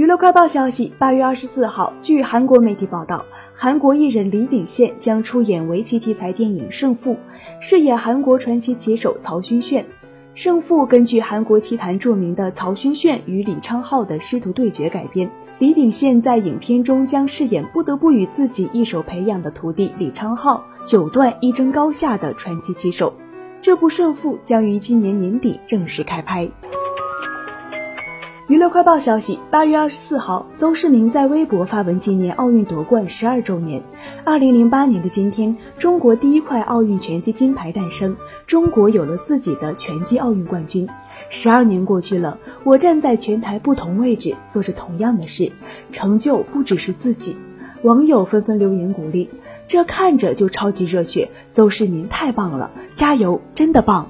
娱乐快报消息，八月二十四号，据韩国媒体报道，韩国艺人李秉宪将出演围棋题材电影《胜负》，饰演韩国传奇棋手曹勋炫。《胜负》根据韩国棋坛著名的曹勋炫与李昌镐的师徒对决改编，李秉宪在影片中将饰演不得不与自己一手培养的徒弟李昌镐九段一争高下的传奇棋手。这部《胜负》将于今年年底正式开拍。娱乐快报消息，八月二十四号，邹市明在微博发文纪念奥运夺冠十二周年。二零零八年的今天，中国第一块奥运拳击金牌诞生，中国有了自己的拳击奥运冠军。十二年过去了，我站在拳台不同位置，做着同样的事，成就不只是自己。网友纷纷留言鼓励，这看着就超级热血，邹市明太棒了，加油，真的棒！